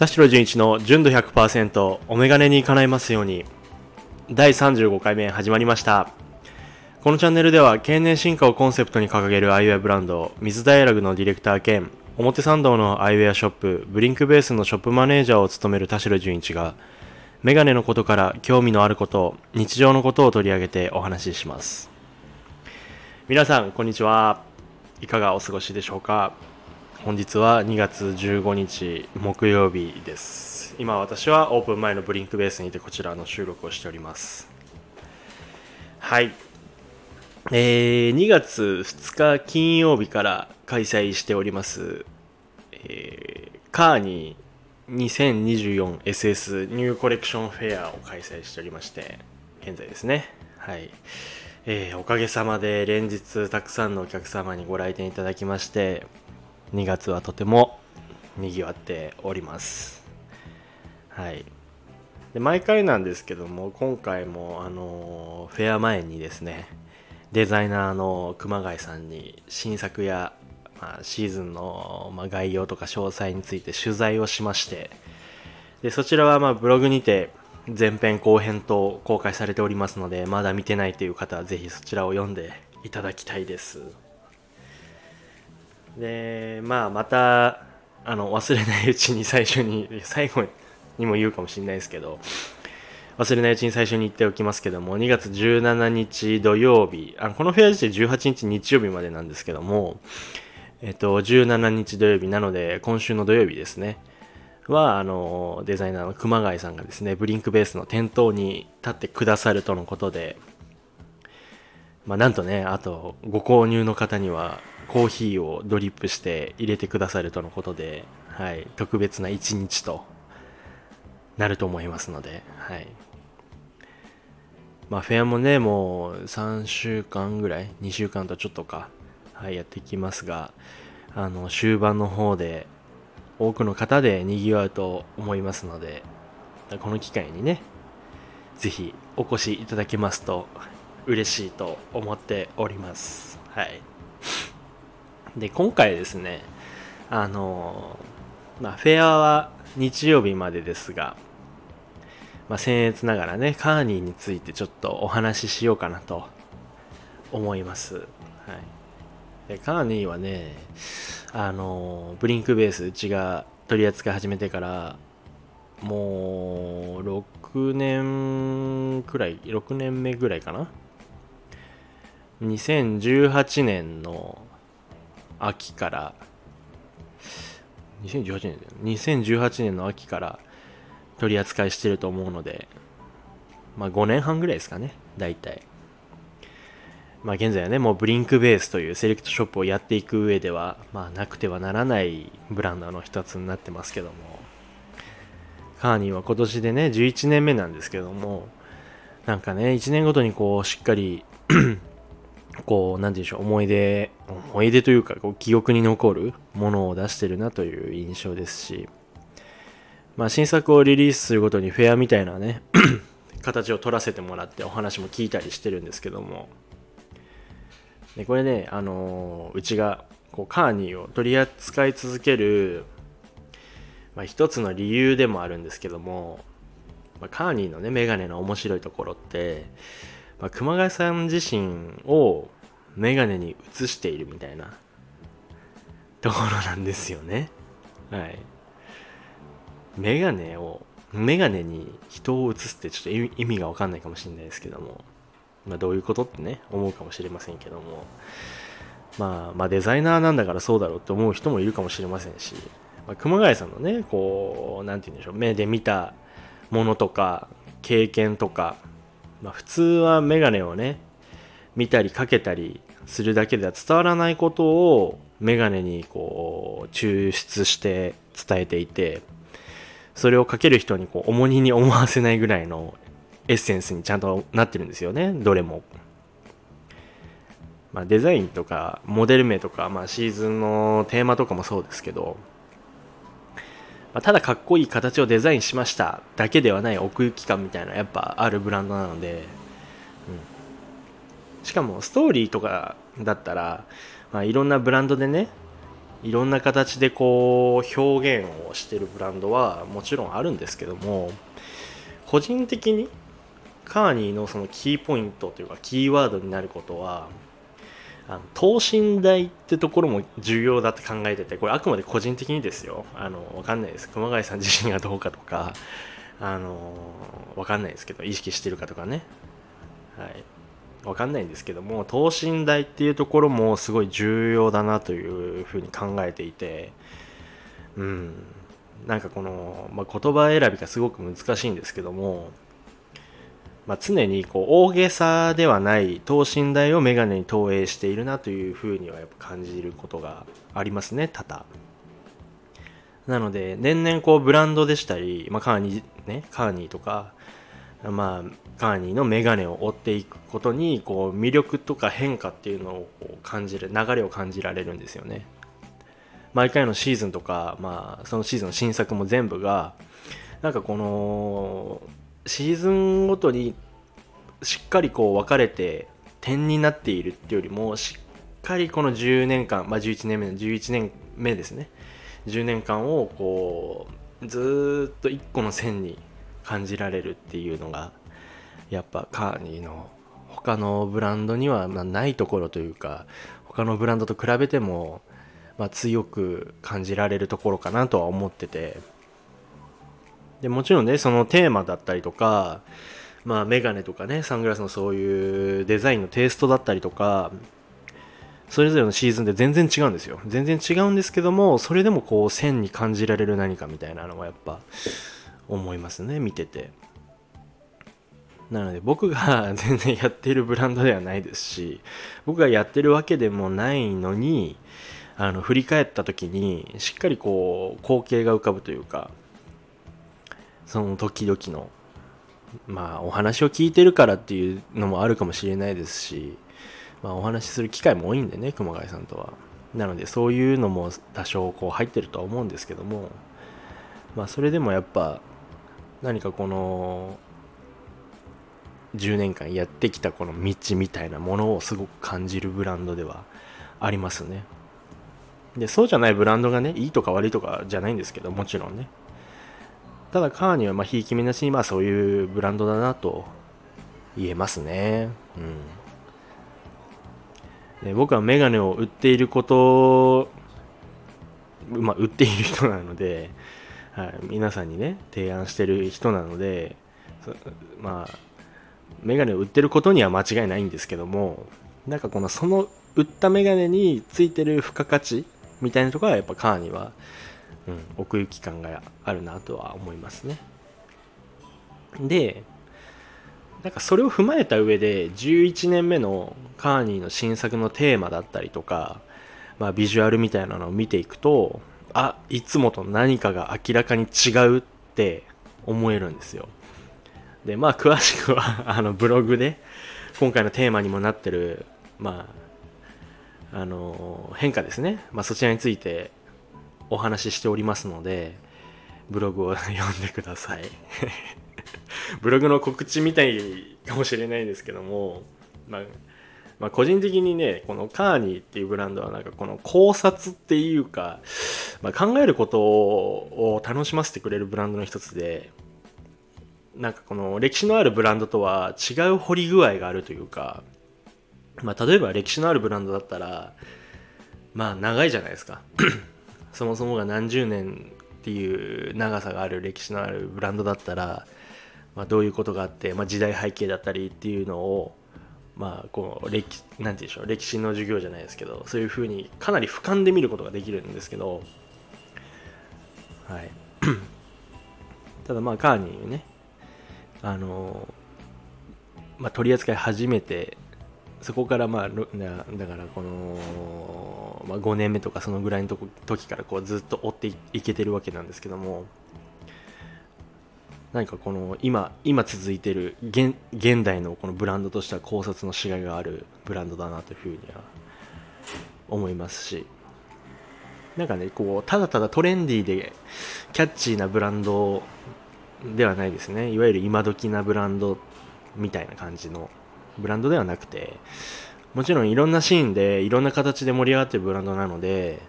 田代純一の純度100%お眼鏡に叶いますように。第35回目始まりました。このチャンネルでは経年進化をコンセプトに掲げるアイウェアブランド水ダイアログのディレクター兼表参道のアイウェアショップブリンクベースのショップマネージャーを務める田代純一がメガネのことから興味のあること日常のことを取り上げてお話しします。皆さんこんにちは。いかがお過ごしでしょうか？本日は2月15日木曜日です。今私はオープン前のブリンクベースにてこちらの収録をしております。はい。えー、2月2日金曜日から開催しております、えー、カーニー 2024SS ニューコレクションフェアを開催しておりまして現在ですね。はい。えー、おかげさまで連日たくさんのお客様にご来店いただきまして2月はとても賑わっております。はい。で毎回なんですけども今回もあのフェア前にですねデザイナーの熊谷さんに新作や、まあ、シーズンの、まあ、概要とか詳細について取材をしましてでそちらはまあブログにて前編後編と公開されておりますのでまだ見てないという方はぜひそちらを読んでいただきたいです。でまあまたあの忘れないうちに最初に最後にも言うかもしれないですけど忘れないうちに最初に言っておきますけども2月17日土曜日あのこのフェア自体18日日曜日までなんですけどもえっと17日土曜日なので今週の土曜日ですねはあのデザイナーの熊谷さんがですねブリンクベースの店頭に立ってくださるとのことでまあなんとねあとご購入の方にはコーヒーをドリップして入れてくださるとのことで、はい、特別な一日となると思いますので、はい。まあ、フェアもね、もう3週間ぐらい、2週間とちょっとか、はい、やっていきますが、あの、終盤の方で、多くの方で賑わうと思いますので、この機会にね、ぜひお越しいただけますと嬉しいと思っております。はい。で、今回ですね、あの、まあ、フェアは日曜日までですが、まあ、僭越ながらね、カーニーについてちょっとお話ししようかなと思います。はい。で、カーニーはね、あの、ブリンクベース、うちが取り扱い始めてから、もう、6年くらい、6年目ぐらいかな？2018年の秋から。2018年だよ。2018年の秋から取り扱いしてると思うのでまあ5年半ぐらいですかね。大体。まあ現在はねもうブリンクベースというセレクトショップをやっていく上ではまあなくてはならないブランドの一つになってますけども。カーニーは今年でね11年目なんですけどもなんかね1年ごとにこうしっかりこう、なんて言うんでしょう、思い出、思い出というか、こう記憶に残るものを出してるなという印象ですし、まあ、新作をリリースするごとにフェアみたいなね 形を取らせてもらってお話も聞いたりしてるんですけども、でこれね、あのー、うちがこうカーニーを取り扱い続ける、まあ、一つの理由でもあるんですけども、まあ、カーニーのね、メガネの面白いところって、まあ、熊谷さん自身をメガネに映しているみたいなところなんですよね。はい。メガネを、メガネに人を映すってちょっと意味がわかんないかもしれないですけども、まあどういうことってね、思うかもしれませんけども、まあ、まあデザイナーなんだからそうだろうって思う人もいるかもしれませんし、まあ、熊谷さんのね、こう、なんて言うんでしょう、目で見たものとか、経験とか、まあ、普通はメガネをね見たりかけたりするだけでは伝わらないことをメガネにこう抽出して伝えていてそれをかける人にこう重荷に思わせないぐらいのエッセンスにちゃんとなってるんですよねどれも、まあ、デザインとかモデル名とか、まあ、シーズンのテーマとかもそうですけど。ま、ただかっこいい形をデザインしましただけではない奥行き感みたいなやっぱあるブランドなので、うん、しかもストーリーとかだったら、まあ、いろんなブランドでねいろんな形でこう表現をしてるブランドはもちろんあるんですけども個人的にカーニーのそのキーポイントというかキーワードになることはあの等身大ってところも重要だって考えててこれあくまで個人的にですよ。あの分かんないです。熊谷さん自身がどうかとかあの分かんないですけど意識してるかとかね。はい。分かんないんですけども等身大っていうところもすごい重要だなというふうに考えていてうん。なんかこの、まあ、言葉選びがすごく難しいんですけども、まあ、常にこう大げさではない等身大をメガネに投影しているなというふうにはやっぱ感じることがありますね多々。なので年々こうブランドでしたり、まあ、カーニーねカーニーとかまあカーニーのメガネを追っていくことにこう魅力とか変化っていうのをこう感じる流れを感じられるんですよね。毎回のシーズンとか、まあ、そのシーズンの新作も全部がなんかこのシーズンごとにしっかりこう分かれて点になっているっていうよりもしっかりこの10年間、まあ、11年目の11年目ですね。10年間をこうずっと1個の線に感じられるっていうのがやっぱカーニーの他のブランドにはないところというか他のブランドと比べても、ま、強く感じられるところかなとは思ってて。でもちろんねそのテーマだったりとかまあメガネとかねサングラスのそういうデザインのテイストだったりとかそれぞれのシーズンで全然違うんですよ。全然違うんですけどもそれでもこう線に感じられる何かみたいなのはやっぱ思いますね見てて。なので僕が 全然やってるブランドではないですし僕がやってるわけでもないのにあの振り返った時にしっかりこう光景が浮かぶというかその時々のまあお話を聞いてるからっていうのもあるかもしれないですし、まあ、お話しする機会も多いんでね熊谷さんとは。なのでそういうのも多少こう入ってるとは思うんですけどもまあそれでもやっぱ何かこの10年間やってきたこの道みたいなものをすごく感じるブランドではありますね。でそうじゃないブランドがねいいとか悪いとかじゃないんですけどもちろんね。ただカーにはまあひいき目なしにまあそういうブランドだなと言えますね。うん。で僕はメガネを売っていることまあ売っている人なのではい、皆さんにね提案してる人なのでまあメガネを売ってることには間違いないんですけどもなんかこのその売ったメガネについてる付加価値みたいなところはやっぱカーには、うん、奥行き感があるなとは思いますね。でなんかそれを踏まえた上で11年目のカーニーの新作のテーマだったりとか、まあ、ビジュアルみたいなのを見ていくとあいつもと何かが明らかに違うって思えるんですよ。でまあ詳しくは あのブログで今回のテーマにもなってるまああの変化ですね、まあ、そちらについてお話ししておりますのでブログを読んでください。ブログの告知みたいかもしれないですけども、まあ、まあ、個人的にねこのカーニーっていうブランドはなんかこの考察っていうか、まあ、考えることを楽しませてくれるブランドの一つでなんかこの歴史のあるブランドとは違う掘り具合があるというか、まあ、例えば歴史のあるブランドだったらまあ長いじゃないですか。そもそもが何十年っていう長さがある歴史のあるブランドだったら、まあ、どういうことがあって、まあ、時代背景だったりっていうのをまあ、こう歴なんて言うんでしょう歴史の授業じゃないですけどそういうふうにかなり俯瞰で見ることができるんですけど、はい、ただまあカーニーねあの、まあ、取り扱い始めてそこからまあだからこの、まあ、5年目とかそのぐらいの時からこうずっと追っていけてるわけなんですけども何かこの今今続いてる現現代のこのブランドとしては考察のしがいがあるブランドだなというふうには思いますしなんかねこうただただトレンディーでキャッチーなブランドではないですね。いわゆる今時なブランドみたいな感じのブランドではなくてもちろんいろんなシーンでいろんな形で盛り上がってるブランドなので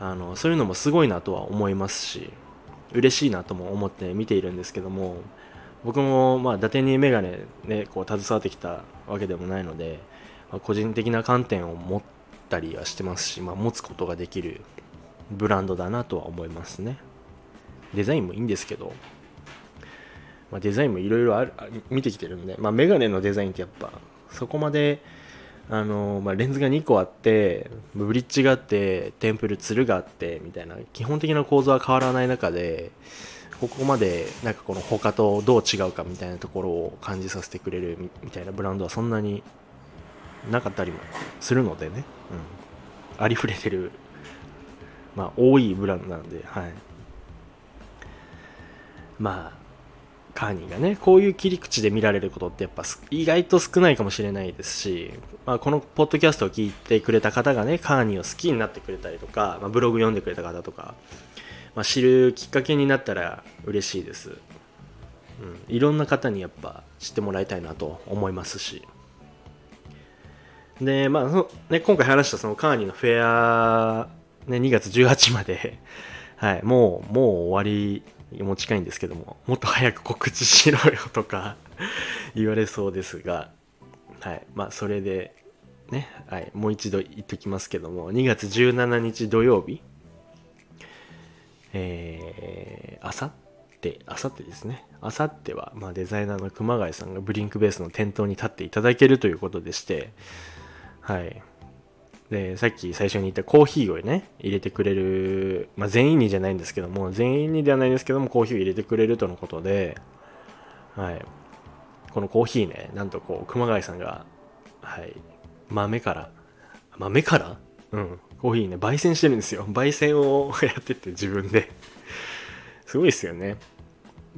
あのそういうのもすごいなとは思いますし嬉しいなとも思って見ているんですけども僕もまあ伊達にメガネねこう携わってきたわけでもないので、まあ、個人的な観点を持ったりはしてますし、まあ、持つことができるブランドだなとは思いますね。デザインもいいんですけど、まあ、デザインもいろいろ見てきてるんで、まあ、メガネのデザインってやっぱそこまであの、まあ、レンズが2個あってブリッジがあってテンプルツルがあってみたいな基本的な構造は変わらない中でここまでなんかこの他とどう違うかみたいなところを感じさせてくれるみたいなブランドはそんなになかったりもするのでね、うん、ありふれてるまあ多いブランドなんではい。まあカーニーがねこういう切り口で見られることってやっぱ意外と少ないかもしれないですし、まあ、このポッドキャストを聞いてくれた方がねカーニーを好きになってくれたりとか、まあ、ブログ読んでくれた方とか、まあ、知るきっかけになったら嬉しいです、うん、いろんな方にやっぱ知ってもらいたいなと思いますし。でまあね、今回話したそのカーニーのフェア、ね、2月18まで、はい、もうもう終わりも近いんですけどももっと早く告知しろよとか 言われそうですがはい。まあそれでね、はい、もう一度言っときますけども2月17日土曜日えー、あさってあさってですね。あさっては、まあ、デザイナーの熊谷さんがブリンクベースの店頭に立っていただけるということでしてはい。で、さっき最初に言ったコーヒーをね、入れてくれる、まあ、全員にじゃないんですけども、全員にではないんですけども、コーヒーを入れてくれるとのことで、はい。このコーヒーね、なんとこう、熊谷さんが、はい、豆から、豆から？うん、コーヒーね、焙煎してるんですよ。焙煎をやってて自分で。すごいですよね。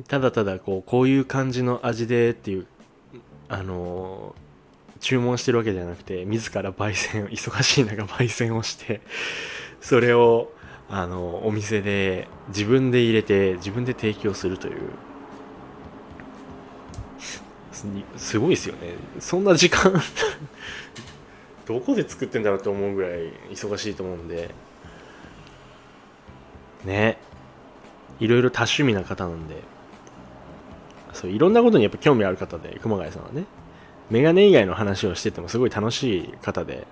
ただただこう、こういう感じの味でっていう、あのー注文してるわけじゃなくて自ら焙煎 忙しい中焙煎をしてそれをあのお店で自分で入れて自分で提供するという。すごいですよね。そんな時間 どこで作ってんだろうと思うぐらい忙しいと思うんで。ね。いろいろ多趣味な方なんで。そういろんなことにやっぱ興味ある方で熊谷さんはね。メガネ以外の話をしててもすごい楽しい方で、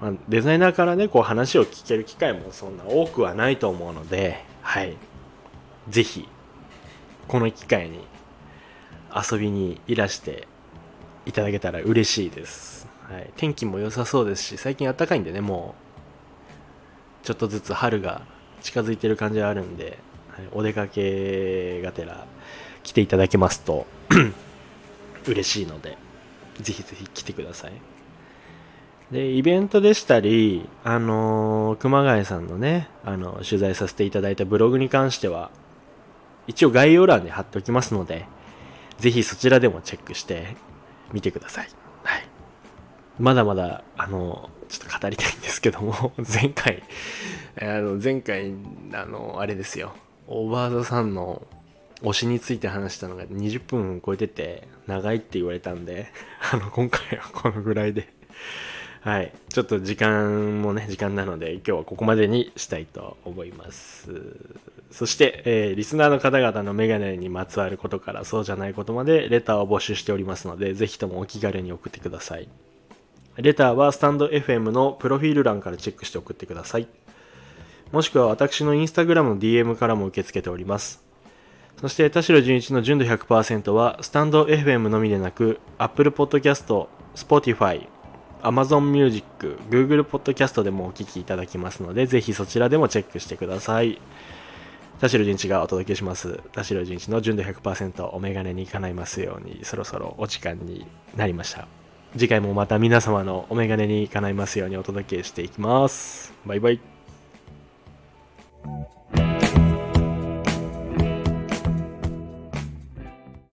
うん。まあ、デザイナーからねこう話を聞ける機会もそんな多くはないと思うのではい。ぜひこの機会に遊びにいらしていただけたら嬉しいです、はい、天気も良さそうですし最近暖かいんでねもうちょっとずつ春が近づいてる感じはあるんで、はい、お出かけがてら来ていただけますと。嬉しいので、ぜひぜひ来てください。で、イベントでしたり、あのー、熊谷さんのね、あの、取材させていただいたブログに関しては、一応概要欄に貼っておきますので、ぜひそちらでもチェックしてみてください。はい。まだまだ、あの、ちょっと語りたいんですけども、前回、あの、前回、あの、あれですよ、オーバードさんの推しについて話したのが20分超えてて長いって言われたんで あの今回はこのぐらいで。はい。ちょっと時間もね時間なので今日はここまでにしたいと思います。そして、えー、リスナーの方々のメガネにまつわることからそうじゃないことまでレターを募集しておりますのでぜひともお気軽に送ってください。レターはスタンド FM のプロフィール欄からチェックして送ってください。もしくは私のインスタグラムの DM からも受け付けております。そして田代純一の純度100%はスタンド FM のみでなく Apple Podcast、Spotify、Amazon Music、Google Podcast でもお聴きいただきますのでぜひそちらでもチェックしてください。田代純一がお届けします。田代純一の純度100%お眼鏡に叶いますようにそろそろお時間になりました。次回もまた皆様のお眼鏡に叶いますようにお届けしていきます。バイバイ。